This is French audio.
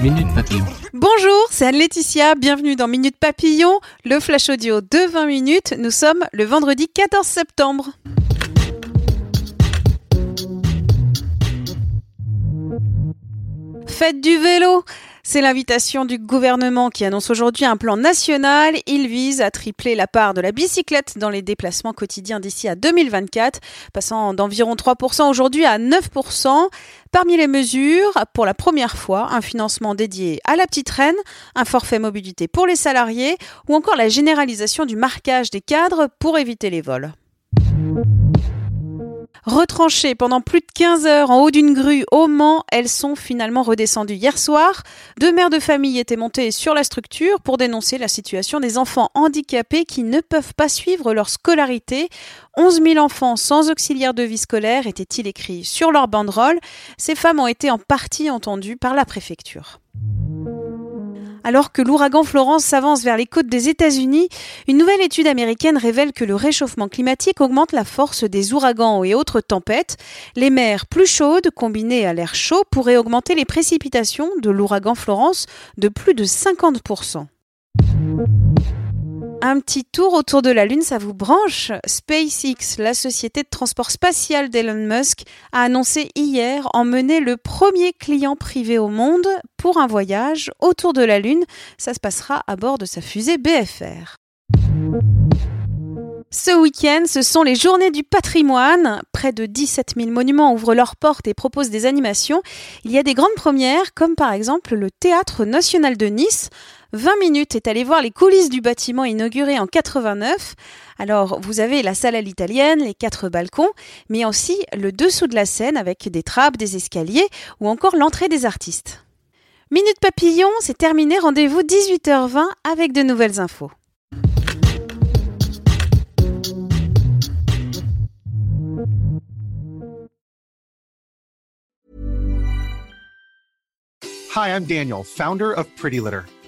Minute Papillon. Bonjour, c'est Anne-Laetitia. Bienvenue dans Minute Papillon, le flash audio de 20 minutes. Nous sommes le vendredi 14 septembre. Faites du vélo c'est l'invitation du gouvernement qui annonce aujourd'hui un plan national. Il vise à tripler la part de la bicyclette dans les déplacements quotidiens d'ici à 2024, passant d'environ 3% aujourd'hui à 9%. Parmi les mesures, pour la première fois, un financement dédié à la petite reine, un forfait mobilité pour les salariés ou encore la généralisation du marquage des cadres pour éviter les vols. Retranchées pendant plus de 15 heures en haut d'une grue au Mans, elles sont finalement redescendues hier soir. Deux mères de famille étaient montées sur la structure pour dénoncer la situation des enfants handicapés qui ne peuvent pas suivre leur scolarité. 11 000 enfants sans auxiliaire de vie scolaire étaient-ils écrits sur leur banderole. Ces femmes ont été en partie entendues par la préfecture. Alors que l'ouragan Florence s'avance vers les côtes des États-Unis, une nouvelle étude américaine révèle que le réchauffement climatique augmente la force des ouragans et autres tempêtes. Les mers plus chaudes combinées à l'air chaud pourraient augmenter les précipitations de l'ouragan Florence de plus de 50%. Un petit tour autour de la Lune, ça vous branche? SpaceX, la société de transport spatial d'Elon Musk, a annoncé hier emmener le premier client privé au monde pour un voyage autour de la Lune. Ça se passera à bord de sa fusée BFR. Ce week-end, ce sont les journées du patrimoine. Près de 17 000 monuments ouvrent leurs portes et proposent des animations. Il y a des grandes premières, comme par exemple le Théâtre national de Nice. 20 minutes est allé voir les coulisses du bâtiment inauguré en 89. Alors, vous avez la salle à l'italienne, les quatre balcons, mais aussi le dessous de la scène avec des trappes, des escaliers ou encore l'entrée des artistes. Minute Papillon, c'est terminé. Rendez-vous 18h20 avec de nouvelles infos. Hi, I'm Daniel, founder of Pretty Litter.